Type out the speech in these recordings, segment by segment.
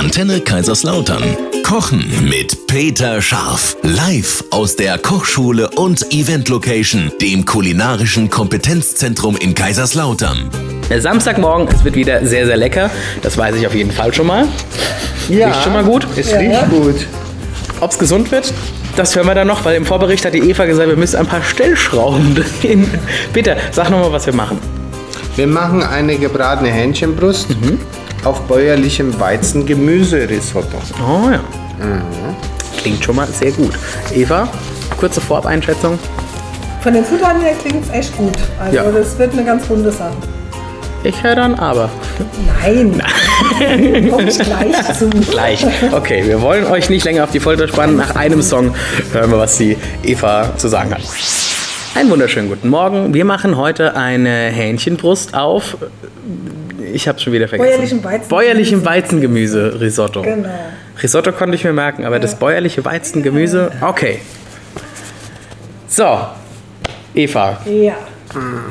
Antenne Kaiserslautern. Kochen mit Peter Scharf. Live aus der Kochschule und Event Location, dem kulinarischen Kompetenzzentrum in Kaiserslautern. Samstagmorgen, es wird wieder sehr, sehr lecker. Das weiß ich auf jeden Fall schon mal. Ja, Riecht schon mal gut. Es riecht gut. Ob es gesund wird, das hören wir dann noch, weil im Vorbericht hat die Eva gesagt, wir müssen ein paar Stellschrauben drehen. Peter, sag nochmal, was wir machen. Wir machen eine gebratene Hähnchenbrust auf bäuerlichem Weizengemüserisotto. Oh ja. Klingt schon mal sehr gut. Eva, kurze Vorab-Einschätzung. Von den Zutaten her klingt es echt gut. Also Ja. das wird eine ganz runde Sache. Ich höre dann aber. Nein, komme ich gleich zu. Gleich. Okay, wir wollen euch nicht länger auf die Folter spannen. Nach einem Song hören wir, was die Eva zu sagen hat. Einen wunderschönen guten Morgen. Wir machen heute eine Hähnchenbrust auf. Ich habe schon wieder vergessen. Bäuerlichem Weizengemüse. Bäuerlichem Weizengemüse-Risotto. Genau. Risotto konnte ich mir merken, aber das bäuerliche Weizengemüse, okay. So, Eva, Ja,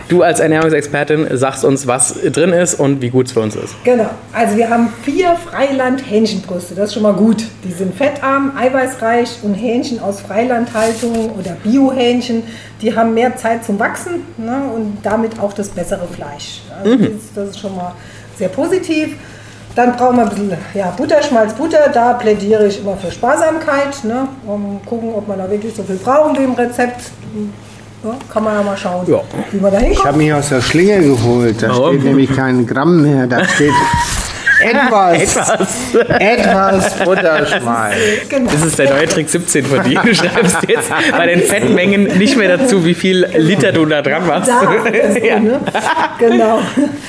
du als Ernährungsexpertin sagst uns, was drin ist und wie gut es für uns ist. genau. Also wir haben vier Freiland-Hähnchenbrüste. Das ist schon mal gut. Die sind fettarm, eiweißreich und Hähnchen aus Freilandhaltung oder Bio-Hähnchen, die haben mehr Zeit zum Wachsen ne, und damit auch das bessere Fleisch. Also das, das ist schon mal sehr positiv. Dann brauchen wir ein bisschen ja, Butter, Schmalz, Butter. Da plädiere ich immer für Sparsamkeit. Ne, um gucken, ob man da wirklich so viel brauchen wie im Rezept. Ja, kann man ja mal schauen, Ja. wie man da Ich hinkommt. habe mich aus der Schlinge geholt. Da Warum? steht nämlich kein Gramm mehr. Da steht etwas, Etwas. etwas Butterschmalz. Genau. Das ist der neue Trick 17 von dir. Du schreibst jetzt bei den Fettmengen nicht mehr dazu, wie viel Liter du da dran machst. Da ja. ne? Genau.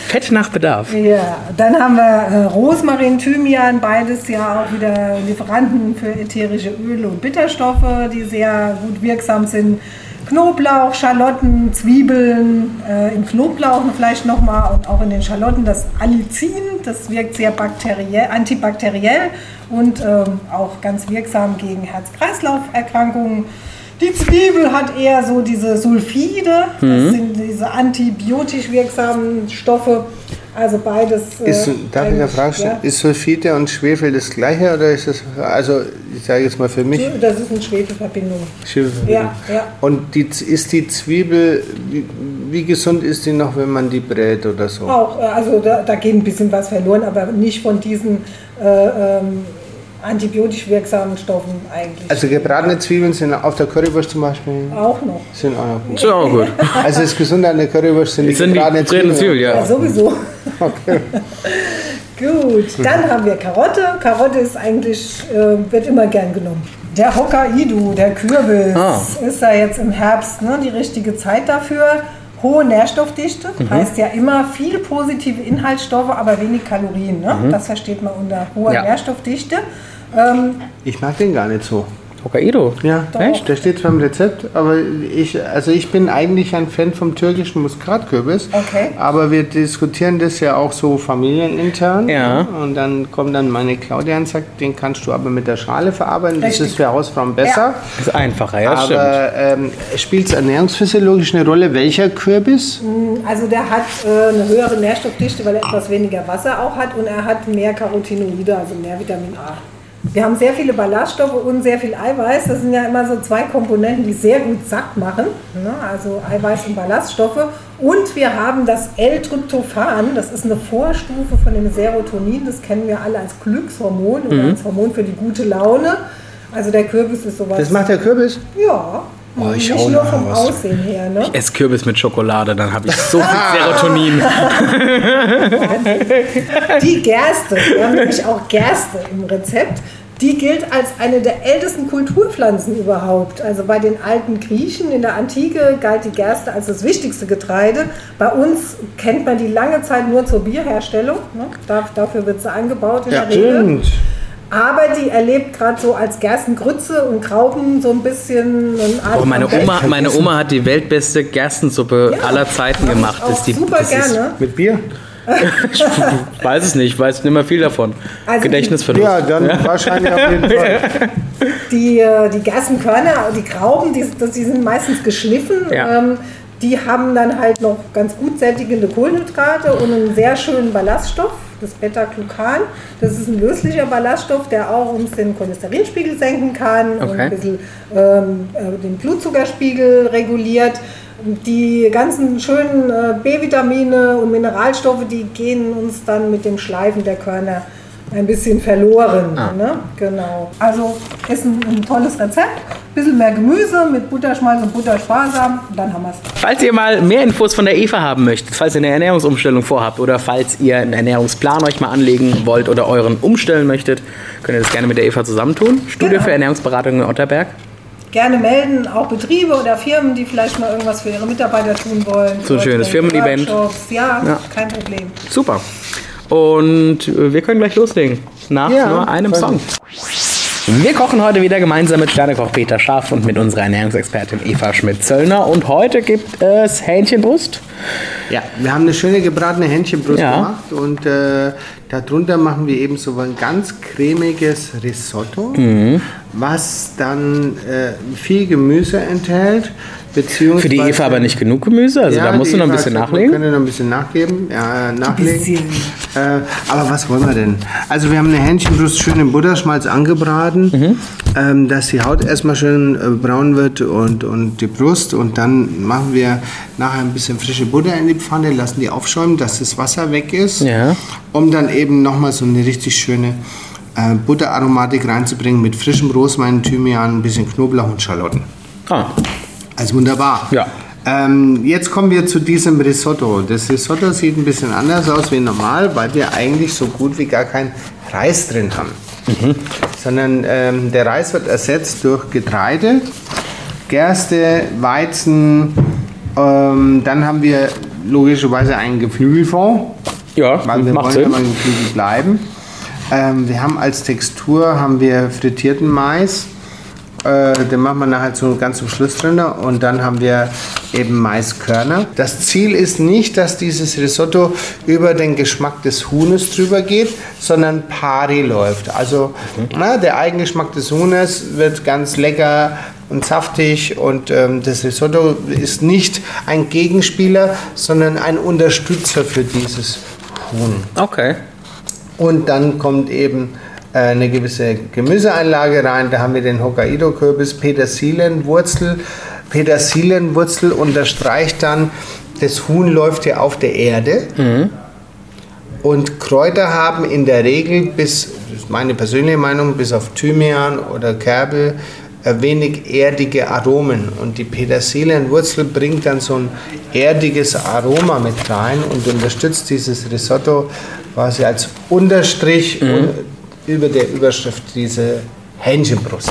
Fett nach Bedarf. Ja, dann haben wir äh, Rosmarin, Thymian, beides ja auch wieder Lieferanten für ätherische Öle und Bitterstoffe, die sehr gut wirksam sind. Knoblauch, Schalotten, Zwiebeln, äh, im Knoblauch vielleicht nochmal und auch in den Schalotten das Allicin, das wirkt sehr bakteriell, antibakteriell und ähm, auch ganz wirksam gegen Herz-Kreislauf-Erkrankungen. Die Zwiebel hat eher so diese Sulfide, das sind diese antibiotisch wirksamen Stoffe. Also beides. äh, Ist, darf ich eine Frage stellen? ja. Ist Sulfite und Schwefel das gleiche oder ist das, also ich sage jetzt mal für mich, Das ist eine Schwefelverbindung. Schwefelverbindung. Ja, ja. Und die, ist die Zwiebel, wie, wie gesund ist die noch, wenn man die brät oder so? Auch, äh, also da, da geht ein bisschen was verloren, aber nicht von diesen äh, ähm, antibiotisch wirksamen Stoffen eigentlich. Also gebratene Zwiebeln sind auf der Currywurst zum Beispiel auch noch. sind auch noch gut. Ist auch gut. Also das Gesunde an der Currywurst sind die sind die gebratenen gebratenen Zwiebeln. Zwiebeln, ja. Ja, sowieso. Gut, dann haben wir Karotte. Karotte ist eigentlich, äh, wird immer gern genommen. Der Hokkaido, der Kürbis, Ah. ist ja jetzt im Herbst ne, die richtige Zeit dafür. Hohe Nährstoffdichte, heißt ja immer viel positive Inhaltsstoffe, aber wenig Kalorien. Ne? Das versteht man unter hoher Ja. Nährstoffdichte. Ähm, Ich mag den gar nicht so. Hokkaido. Ja, Echt? der steht zwar im Rezept, aber ich, also ich bin eigentlich ein Fan vom türkischen Muskatkürbis. Okay. Aber wir diskutieren das ja auch so familienintern. Ja. Und dann kommt dann meine Claudia und sagt, den kannst du aber mit der Schale verarbeiten. Das Richtig. ist für Hausfrauen besser. Ist einfacher, ja, stimmt. aber ähm, spielt es ernährungsphysiologisch eine Rolle, welcher Kürbis? Also der hat äh, eine höhere Nährstoffdichte, weil er etwas weniger Wasser auch hat und er hat mehr Carotinoide, also mehr Vitamin A. Wir haben sehr viele Ballaststoffe und sehr viel Eiweiß. Das sind ja immer so zwei Komponenten, die sehr gut satt machen. Ne? Also Eiweiß und Ballaststoffe. Und wir haben das L-Tryptophan. Das ist eine Vorstufe von dem Serotonin. Das kennen wir alle als Glückshormon oder als Hormon für die gute Laune. Also der Kürbis ist sowas. Das macht der Kürbis? ja. Oh, ich Nicht hau nur vom was. Aussehen her. Ne? Ich esse Kürbis mit Schokolade, dann habe ich so viel Serotonin. Die Gerste, wir haben nämlich auch Gerste im Rezept. Die gilt als eine der ältesten Kulturpflanzen überhaupt. Also bei den alten Griechen in der Antike galt die Gerste als das wichtigste Getreide. Bei uns kennt man die lange Zeit nur zur Bierherstellung. Ne? Da, dafür wird sie angebaut in der Regel. Stimmt. Aber die erlebt gerade so als Gerstengrütze und Graupen so ein bisschen Oh, meine, Oma, meine Oma hat die weltbeste Gerstensuppe Ja, aller Zeiten gemacht. auch Das ist die, super das ist, gerne. Mit Bier? ich weiß es nicht, ich weiß nicht mehr viel davon. Also- Gedächtnisverlust. Ja, dann wahrscheinlich auf jeden Fall. Die, äh, die Gerstenkörner, die Grauben, die, das- die sind meistens geschliffen. Ja. Ähm, die haben dann halt noch ganz gut sättigende Kohlenhydrate und einen sehr schönen Ballaststoff. Das Beta-Glucan. Das ist ein löslicher Ballaststoff, der auch uns den Cholesterinspiegel senken kann und Okay. ein bisschen ähm, äh, den Blutzuckerspiegel reguliert. Die ganzen schönen äh, B-Vitamine und Mineralstoffe, die gehen uns dann mit dem Schleifen der Körner ein bisschen verloren. Ah. Ne? Genau. Also ist ein, ein tolles Rezept. Bisschen mehr Gemüse mit Butterschmalz und Buttersparsam. Und dann haben wir es. Falls ihr mal mehr Infos von der Eva haben möchtet, falls ihr eine Ernährungsumstellung vorhabt oder falls ihr einen Ernährungsplan euch mal anlegen wollt oder euren umstellen möchtet, könnt ihr das gerne mit der Eva zusammentun. Studie Genau. für Ernährungsberatung in Otterberg. Gerne melden, auch Betriebe oder Firmen, die vielleicht mal irgendwas für ihre Mitarbeiter tun wollen. So ein schönes Firmen-Event. Ja, Ja. kein Problem. Super. Und äh, wir können gleich loslegen. Nach Ja, nur einem Song. Wir kochen heute wieder gemeinsam mit Sternekoch Peter Schaff und mit unserer Ernährungsexpertin Eva Schmidt-Zöllner. Und heute gibt es Hähnchenbrust. Ja, wir haben eine schöne gebratene Hähnchenbrust Ja. gemacht und äh, darunter machen wir eben so ein ganz cremiges Risotto, Mhm. was dann äh, viel Gemüse enthält. Beziehungsweise Für die Eva aber nicht genug Gemüse, also da musst du noch ein bisschen nachlegen. Wir können noch ein bisschen nachgeben, ja, nachlegen. bisschen. Äh, aber was wollen wir denn? Also wir haben eine Hähnchenbrust schön im Butterschmalz angebraten, Mhm. ähm, dass die Haut erstmal schön äh, braun wird und, und die Brust. Und dann machen wir nachher ein bisschen frische Butter in die Pfanne, lassen die aufschäumen, dass das Wasser weg ist, Ja. um dann eben nochmal so eine richtig schöne äh, Butteraromatik reinzubringen mit frischem Rosmarin, Thymian, ein bisschen Knoblauch und Schalotten. Ah, Also wunderbar. Ja. Ähm, jetzt kommen wir zu diesem Risotto. Das Risotto sieht ein bisschen anders aus wie normal, weil wir eigentlich so gut wie gar keinen Reis drin haben. Sondern ähm, der Reis wird ersetzt durch Getreide, Gerste, Weizen. Ähm, dann haben wir logischerweise einen Geflügelfond. ja, Weil wir macht wollen Sinn. ja mal im Geflügel bleiben. Ähm, wir haben als Textur haben wir frittierten Mais. Äh, den machen wir nachher zu, ganz zum Schluss drin. Und dann haben wir eben Maiskörner. Das Ziel ist nicht, dass dieses Risotto über den Geschmack des Huhnes drüber geht, sondern pari läuft. Also na, der Eigengeschmack des Huhnes wird ganz lecker und saftig und ähm, das Risotto ist nicht ein Gegenspieler, sondern ein Unterstützer für dieses Huhn. Okay. Und dann kommt eben eine gewisse Gemüseeinlage rein. Da haben wir den Hokkaido-Kürbis, Petersilienwurzel. Petersilienwurzel unterstreicht dann, das Huhn läuft ja auf der Erde. Und Kräuter haben in der Regel bis, das ist meine persönliche Meinung, bis auf Thymian oder Kerbel äh, wenig erdige Aromen. Und die Petersilienwurzel bringt dann so ein erdiges Aroma mit rein und unterstützt dieses Risotto quasi als Unterstrich und über der Überschrift diese Hähnchenbrust.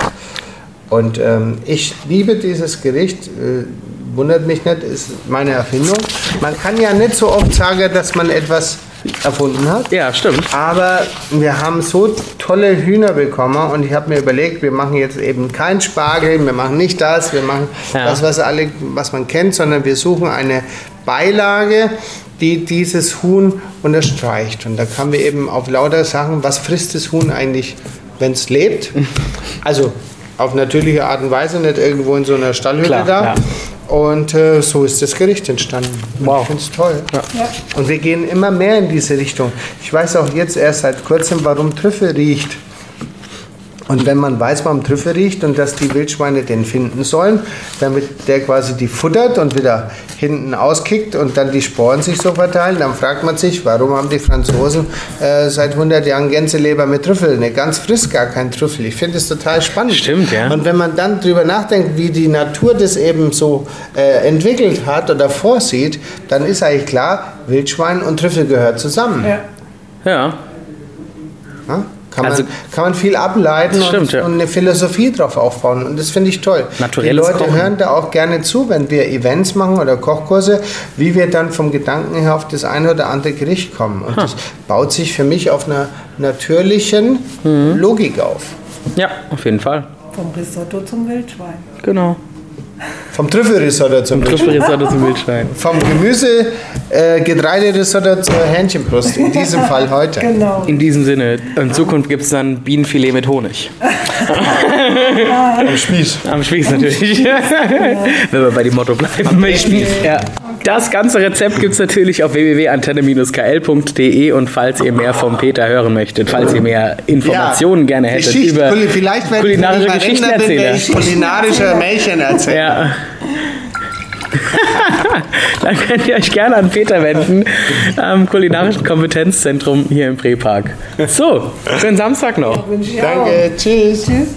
Und ähm, ich liebe dieses Gericht, äh, wundert mich nicht, ist meine Erfindung. Man kann ja nicht so oft sagen, dass man etwas erfunden hat. Ja, stimmt. Aber wir haben so tolle Hühner bekommen und ich habe mir überlegt, wir machen jetzt eben kein Spargel, wir machen nicht das, wir machen Ja. das, was, alle, was man kennt, sondern wir suchen eine Beilage, die dieses Huhn unterstreicht. Und da kamen wir eben auf lauter Sachen, was frisst das Huhn eigentlich, wenn es lebt? Also auf natürliche Art und Weise, nicht irgendwo in so einer Stallhütte Klar, da. ja. Und äh, so ist das Gericht entstanden. Und Wow. Ich finde es toll. Ja. Und wir gehen immer mehr in diese Richtung. Ich weiß auch jetzt erst seit kurzem, warum Trüffel riecht. Und wenn man weiß, warum Trüffel riecht und dass die Wildschweine den finden sollen, damit der quasi die futtert und wieder hinten auskickt und dann die Sporen sich so verteilen, dann fragt man sich, warum haben die Franzosen äh, seit 100 Jahren Gänseleber mit Trüffel? Ne, ganz frisch gar kein Trüffel. Ich finde es total spannend. Stimmt, ja. Und wenn man dann drüber nachdenkt, wie die Natur das eben so äh, entwickelt hat oder vorsieht, dann ist eigentlich klar, Wildschwein und Trüffel gehört zusammen. Ja. Ja. Ja? Kann, Also- man, kann man viel ableiten stimmt, und, ja. und eine Philosophie drauf aufbauen. Und das finde ich toll. Die Leute Kochen. hören da auch gerne zu, wenn wir Events machen oder Kochkurse, wie wir dann vom Gedanken her auf das eine oder andere Gericht kommen. Und das baut sich für mich auf einer natürlichen Mhm. Logik auf. Ja, auf jeden Fall. Vom Risotto zum Wildschwein. Genau. Vom Trüffelrisotto zum Beispiel. Trüffelrisotto zum Wildschwein. Vom Gemüse, äh, Getreiderisotto zur Hähnchenbrust. In diesem Fall heute. Genau. In diesem Sinne, in Zukunft gibt es dann Bienenfilet mit Honig. Am Spieß. Am Spieß natürlich. Wenn wir bei dem Motto bleiben. Am Spieß. Ja. Das ganze Rezept gibt es natürlich auf www.antenne-kl.de und falls ihr mehr vom Peter hören möchtet, falls ihr mehr Informationen ja, gerne hättet Geschichte, über vielleicht kulinarische Geschichtenerzähler. Kulinarische Märchen erzählen. Ja. Dann könnt ihr euch gerne an Peter wenden am Kulinarischen Kompetenzzentrum hier im Prepark. So, schönen Samstag noch. Danke, tschüss. tschüss.